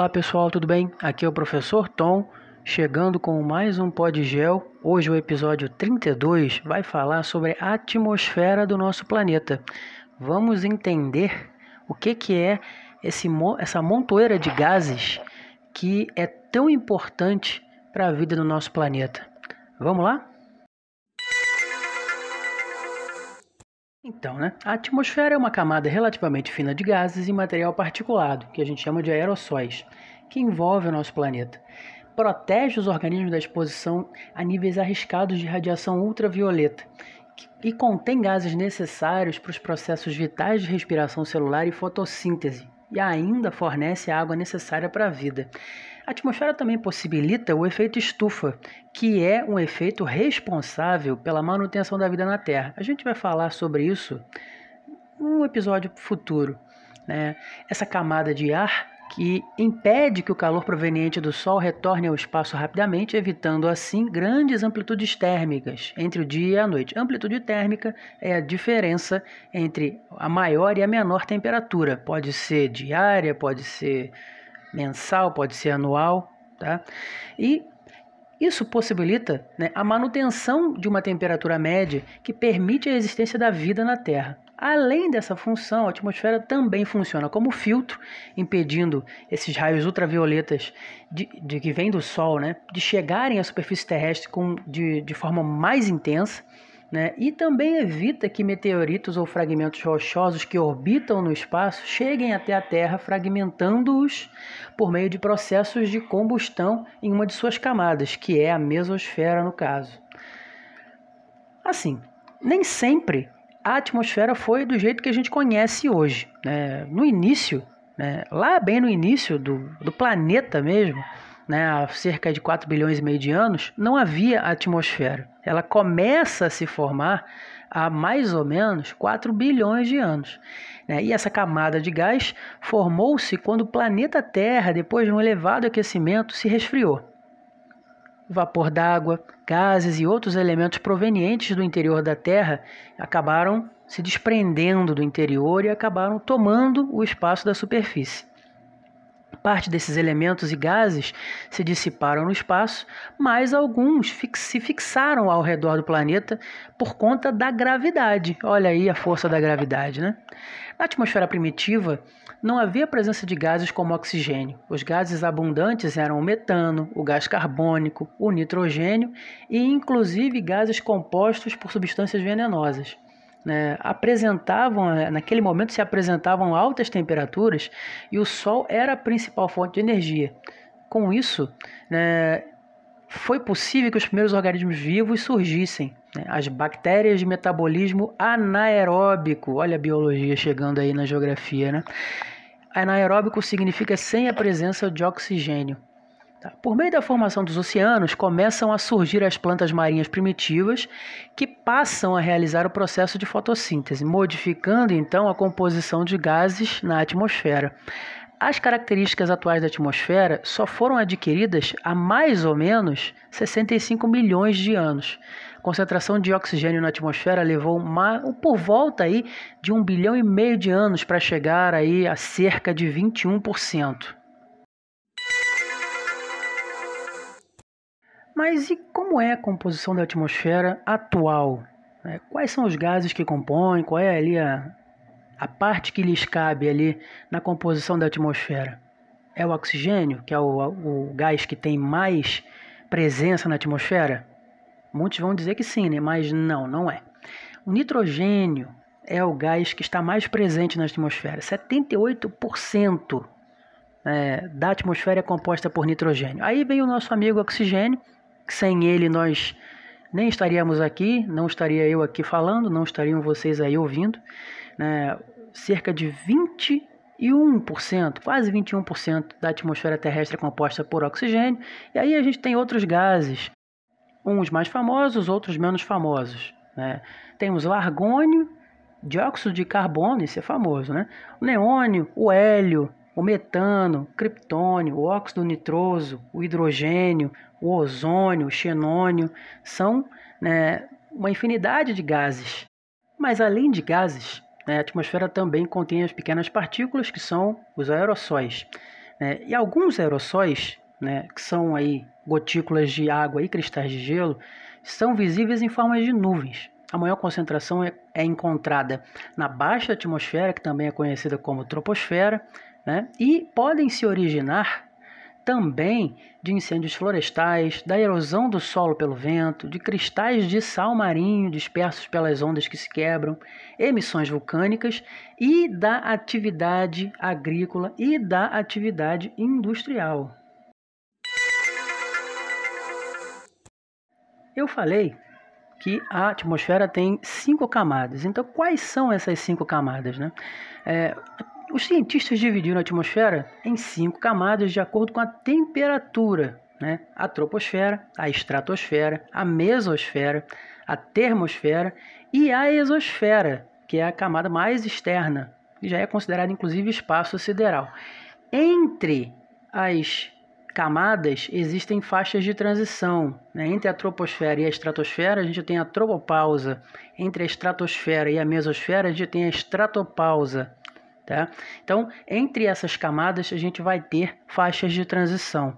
Olá pessoal, tudo bem? Aqui é o professor Tom, chegando com mais um Podgel. Hoje o episódio 32 vai falar sobre a atmosfera do nosso planeta. Vamos entender o que, que é esse, essa montoeira de gases que é tão importante para a vida do nosso planeta. Vamos lá? Então, né? A atmosfera é uma camada relativamente fina de gases e material particulado, que a gente chama de aerossóis, que envolve o nosso planeta. Protege os organismos da exposição a níveis arriscados de radiação ultravioleta e contém gases necessários para os processos vitais de respiração celular e fotossíntese, e ainda fornece a água necessária para a vida. A atmosfera também possibilita o efeito estufa, que é um efeito responsável pela manutenção da vida na Terra. A gente vai falar sobre isso num episódio futuro. Né? Essa camada de ar que impede que o calor proveniente do Sol retorne ao espaço rapidamente, evitando assim grandes amplitudes térmicas entre o dia e a noite. Amplitude térmica é a diferença entre a maior e a menor temperatura. Pode ser diária, pode ser mensal, pode ser anual, tá? E isso possibilita né, a manutenção de uma temperatura média que permite a existência da vida na Terra. Além dessa função, a atmosfera também funciona como filtro, impedindo esses raios ultravioletas de, de que vêm do Sol né, de chegarem à superfície terrestre com, de, de forma mais intensa né? e também evita que meteoritos ou fragmentos rochosos que orbitam no espaço cheguem até a Terra, fragmentando-os por meio de processos de combustão em uma de suas camadas, que é a mesosfera no caso. Assim, nem sempre a atmosfera foi do jeito que a gente conhece hoje. Né? No início, né? lá bem no início do, do planeta mesmo, né, há cerca de 4 bilhões e meio de anos, não havia atmosfera. Ela começa a se formar há mais ou menos 4 bilhões de anos. Né? E essa camada de gás formou-se quando o planeta Terra, depois de um elevado aquecimento, se resfriou. Vapor d'água, gases e outros elementos provenientes do interior da Terra acabaram se desprendendo do interior e acabaram tomando o espaço da superfície. Parte desses elementos e gases se dissiparam no espaço, mas alguns fix se fixaram ao redor do planeta por conta da gravidade. Olha aí a força da gravidade, né? Na atmosfera primitiva, não havia presença de gases como oxigênio. Os gases abundantes eram o metano, o gás carbônico, o nitrogênio e, inclusive, gases compostos por substâncias venenosas né, apresentavam, eh, naquele momento se apresentavam altas temperaturas e o Sol era a principal fonte de energia. Com isso, né, foi possível que os primeiros organismos vivos surgissem. Né, as bactérias de metabolismo anaeróbico, olha a biologia chegando aí na geografia, né? Anaeróbico significa sem a presença de oxigênio. Tá? Por meio da formação dos oceanos, começam a surgir as plantas marinhas primitivas que passam a realizar o processo de fotossíntese, modificando então a composição de gases na atmosfera. As características atuais da atmosfera só foram adquiridas há mais ou menos 65 milhões de anos. A concentração de oxigênio na atmosfera levou uma, por volta aí de um bilhão e meio de anos para chegar aí a cerca de 21%. Mas e como é a composição da atmosfera atual? É, quais são os gases que compõem? Qual é ali a, a parte que lhes cabe ali na composição da atmosfera? É o oxigênio, que é o, o gás que tem mais presença na atmosfera? Muitos vão dizer que sim, né? mas não, não é. O nitrogênio é o gás que está mais presente na atmosfera. 78% é, da atmosfera é composta por nitrogênio. Aí vem o nosso amigo oxigênio, sem ele nós nem estaríamos aqui, não estaria eu aqui falando, não estariam vocês aí ouvindo. Né? Cerca de 21%, quase 21% da atmosfera terrestre é composta por oxigênio, e aí a gente tem outros gases, uns mais famosos, outros menos famosos. Né? Temos o argônio, dióxido de carbono, esse é famoso, né? o neônio, o hélio, o metano, o criptônio, o óxido nitroso, o hidrogênio, o ozônio, o xenônio, são né, uma infinidade de gases. Mas além de gases, né, a atmosfera também contém as pequenas partículas que são os aerossóis. Né? E alguns aerossóis, né, que são aí gotículas de água e cristais de gelo, são visíveis em forma de nuvens. A maior concentração é, é encontrada na baixa atmosfera, que também é conhecida como troposfera, né? e podem se originar também de incêndios florestais, da erosão do solo pelo vento, de cristais de sal marinho dispersos pelas ondas que se quebram, emissões vulcânicas e da atividade agrícola e da atividade industrial. Eu falei que a atmosfera tem cinco camadas. Então, quais são essas cinco camadas? Né? É, os cientistas dividiram a atmosfera em cinco camadas de acordo com a temperatura. Né? A troposfera, a estratosfera, a mesosfera, a termosfera e a exosfera, que é a camada mais externa, e já é considerada inclusive espaço sideral. Entre as camadas existem faixas de transição. Né? Entre a troposfera e a estratosfera, a gente tem a tropopausa. Entre a estratosfera e a mesosfera, a gente tem a estratopausa. Tá? Então, entre essas camadas, a gente vai ter faixas de transição.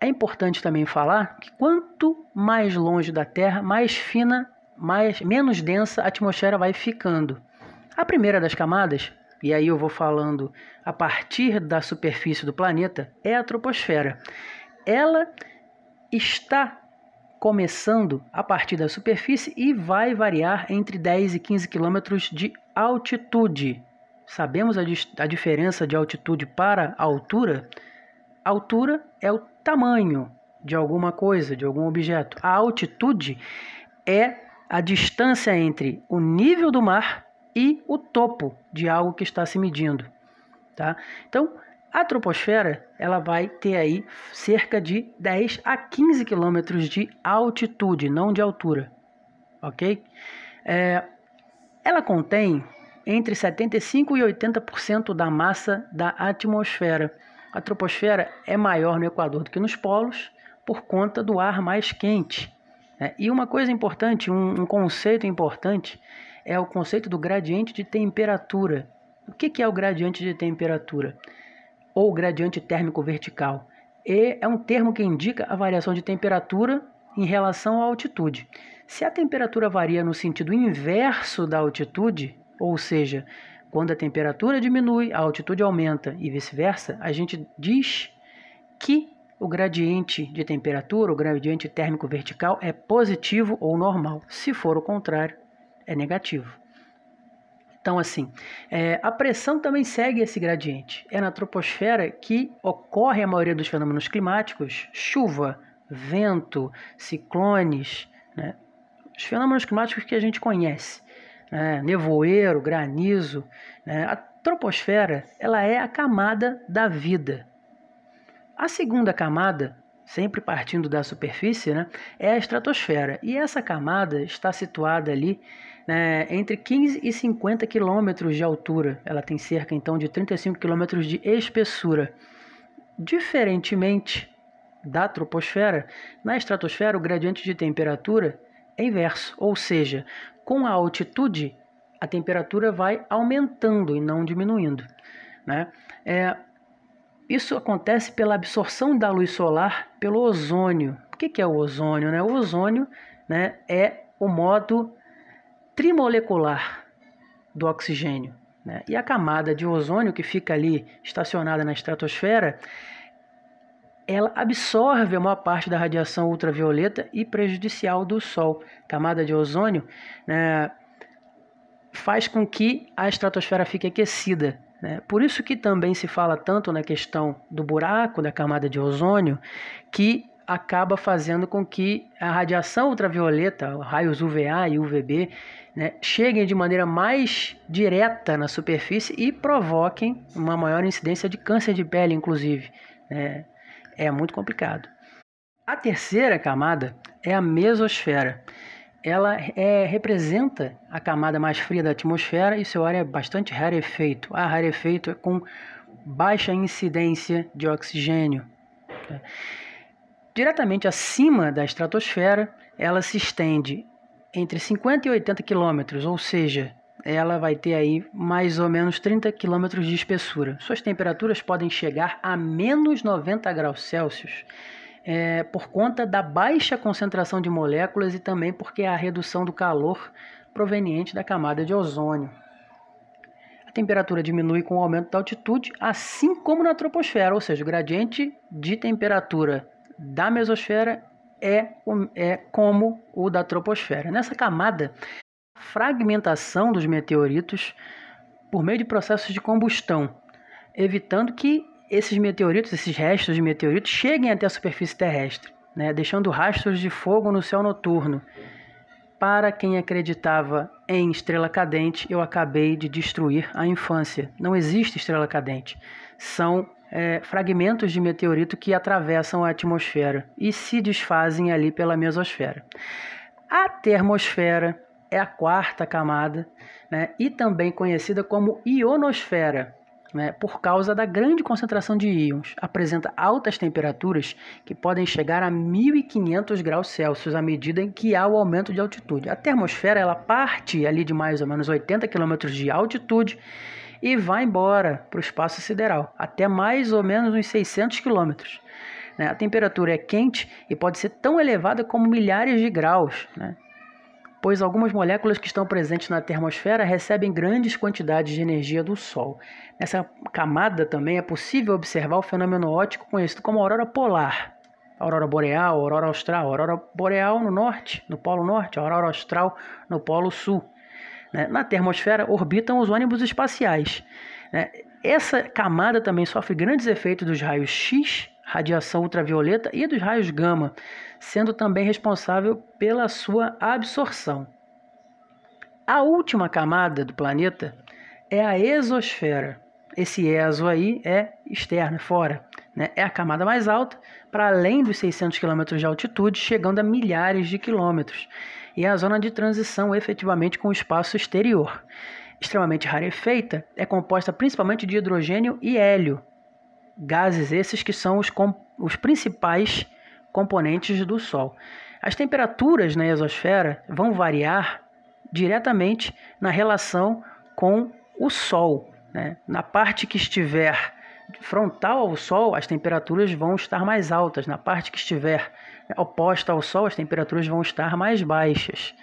É importante também falar que quanto mais longe da Terra, mais fina, mais, menos densa a atmosfera vai ficando. A primeira das camadas e aí eu vou falando a partir da superfície do planeta, é a troposfera. Ela está começando a partir da superfície e vai variar entre 10 e 15 quilômetros de altitude. Sabemos a, a diferença de altitude para altura? altura é o tamanho de alguma coisa, de algum objeto. A altitude é a distância entre o nível do mar e o topo de algo que está se medindo, tá? Então, a troposfera ela vai ter aí cerca de 10 a 15 quilômetros de altitude, não de altura, ok? É, ela contém entre 75 e 80% da massa da atmosfera. A troposfera é maior no Equador do que nos polos por conta do ar mais quente. Né? E uma coisa importante, um, um conceito importante é o conceito do gradiente de temperatura. O que é o gradiente de temperatura? Ou gradiente térmico vertical? E é um termo que indica a variação de temperatura em relação à altitude. Se a temperatura varia no sentido inverso da altitude, ou seja, quando a temperatura diminui, a altitude aumenta e vice-versa, a gente diz que o gradiente de temperatura, o gradiente térmico vertical, é positivo ou normal. Se for o contrário, é negativo. Então, assim, é, a pressão também segue esse gradiente. É na troposfera que ocorre a maioria dos fenômenos climáticos: chuva, vento, ciclones, né? os fenômenos climáticos que a gente conhece, né? nevoeiro, granizo. Né? A troposfera ela é a camada da vida. A segunda camada sempre partindo da superfície, né, é a estratosfera. E essa camada está situada ali né, entre 15 e 50 quilômetros de altura. Ela tem cerca então de 35 quilômetros de espessura. Diferentemente da troposfera, na estratosfera o gradiente de temperatura é inverso, ou seja, com a altitude a temperatura vai aumentando e não diminuindo. Né? É, isso acontece pela absorção da luz solar pelo ozônio. O que é o ozônio? Né? O ozônio né, é o modo trimolecular do oxigênio. Né? E a camada de ozônio que fica ali estacionada na estratosfera, ela absorve a maior parte da radiação ultravioleta e prejudicial do Sol. Camada de ozônio né, faz com que a estratosfera fique aquecida. Né? Por isso que também se fala tanto na questão do buraco da camada de ozônio, que acaba fazendo com que a radiação ultravioleta, raios UVA e UVB, né, cheguem de maneira mais direta na superfície e provoquem uma maior incidência de câncer de pele, inclusive. Né? É muito complicado. A terceira camada é a mesosfera ela é, representa a camada mais fria da atmosfera e seu ar é bastante rarefeito. A rarefeito é com baixa incidência de oxigênio. Tá? Diretamente acima da estratosfera, ela se estende entre 50 e 80 quilômetros, ou seja, ela vai ter aí mais ou menos 30 km de espessura. Suas temperaturas podem chegar a menos 90 graus Celsius é, por conta da baixa concentração de moléculas e também porque há redução do calor proveniente da camada de ozônio. A temperatura diminui com o aumento da altitude, assim como na troposfera, ou seja, o gradiente de temperatura da mesosfera é, é como o da troposfera. Nessa camada, fragmentação dos meteoritos por meio de processos de combustão, evitando que esses meteoritos, esses restos de meteoritos, cheguem até a superfície terrestre, né, deixando rastros de fogo no céu noturno. Para quem acreditava em estrela cadente, eu acabei de destruir a infância. Não existe estrela cadente. São é, fragmentos de meteorito que atravessam a atmosfera e se desfazem ali pela mesosfera. A termosfera é a quarta camada né, e também conhecida como ionosfera né, por causa da grande concentração de íons. Apresenta altas temperaturas que podem chegar a 1500 graus Celsius à medida em que há o aumento de altitude. A termosfera ela parte ali de mais ou menos 80 km de altitude e vai embora para o espaço sideral, até mais ou menos uns 600 km. Né. A temperatura é quente e pode ser tão elevada como milhares de graus. Né? Pois algumas moléculas que estão presentes na termosfera recebem grandes quantidades de energia do Sol. Nessa camada também é possível observar o fenômeno óptico conhecido como aurora polar. Aurora boreal, aurora austral, aurora boreal no norte, no polo norte, aurora austral no polo sul. Né? Na termosfera orbitam os ônibus espaciais. Né? Essa camada também sofre grandes efeitos dos raios X, radiação ultravioleta e dos raios gama, sendo também responsável pela sua absorção. A última camada do planeta é a exosfera. Esse exo aí é externo, fora. Né? É a camada mais alta, para além dos 600 km de altitude, chegando a milhares de quilômetros. E é a zona de transição efetivamente com o espaço exterior. Extremamente rarefeita, é composta principalmente de hidrogênio e hélio, gases esses que são os, os principais componentes do Sol. As temperaturas na exosfera vão variar diretamente na relação com o Sol. Né? Na parte que estiver frontal ao Sol, as temperaturas vão estar mais altas. Na parte que estiver oposta ao Sol, as temperaturas vão estar mais baixas.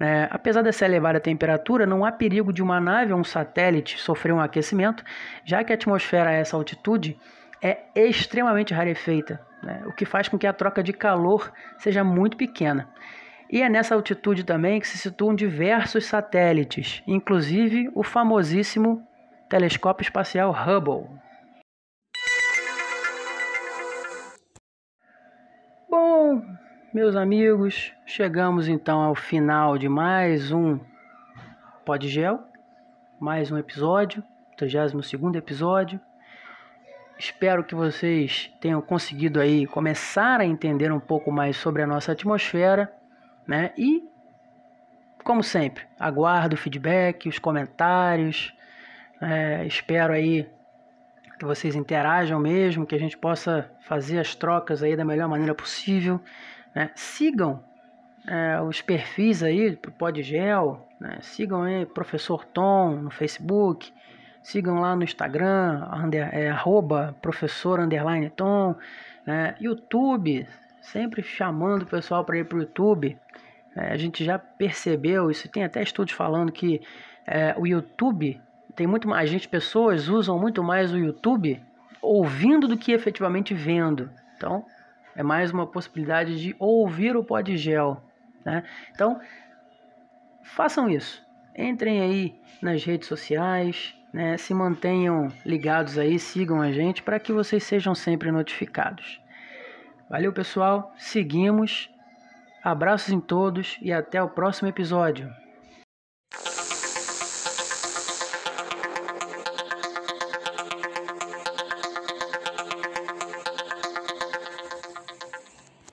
Né? Apesar dessa elevada temperatura, não há perigo de uma nave ou um satélite sofrer um aquecimento, já que a atmosfera a essa altitude é extremamente rarefeita, né? o que faz com que a troca de calor seja muito pequena. E é nessa altitude também que se situam diversos satélites, inclusive o famosíssimo telescópio espacial Hubble. Meus amigos, chegamos então ao final de mais um Podgel, mais um episódio, 32 episódio. Espero que vocês tenham conseguido aí começar a entender um pouco mais sobre a nossa atmosfera, né? E como sempre, aguardo o feedback, os comentários. É, espero aí que vocês interajam mesmo, que a gente possa fazer as trocas aí da melhor maneira possível. Né? Sigam é, os perfis aí pro Podgel, né? sigam aí Professor Tom no Facebook, Sigam lá no Instagram, under, é, arroba professor underline Tom. Né? YouTube, sempre chamando o pessoal para ir para o YouTube. É, a gente já percebeu isso, tem até estudos falando que é, o YouTube tem muito mais. Gente, pessoas usam muito mais o YouTube ouvindo do que efetivamente vendo. Então, é mais uma possibilidade de ouvir o Podgel. Né? Então, façam isso. Entrem aí nas redes sociais, né? Se mantenham ligados aí, sigam a gente para que vocês sejam sempre notificados. Valeu, pessoal. Seguimos. Abraços em todos e até o próximo episódio.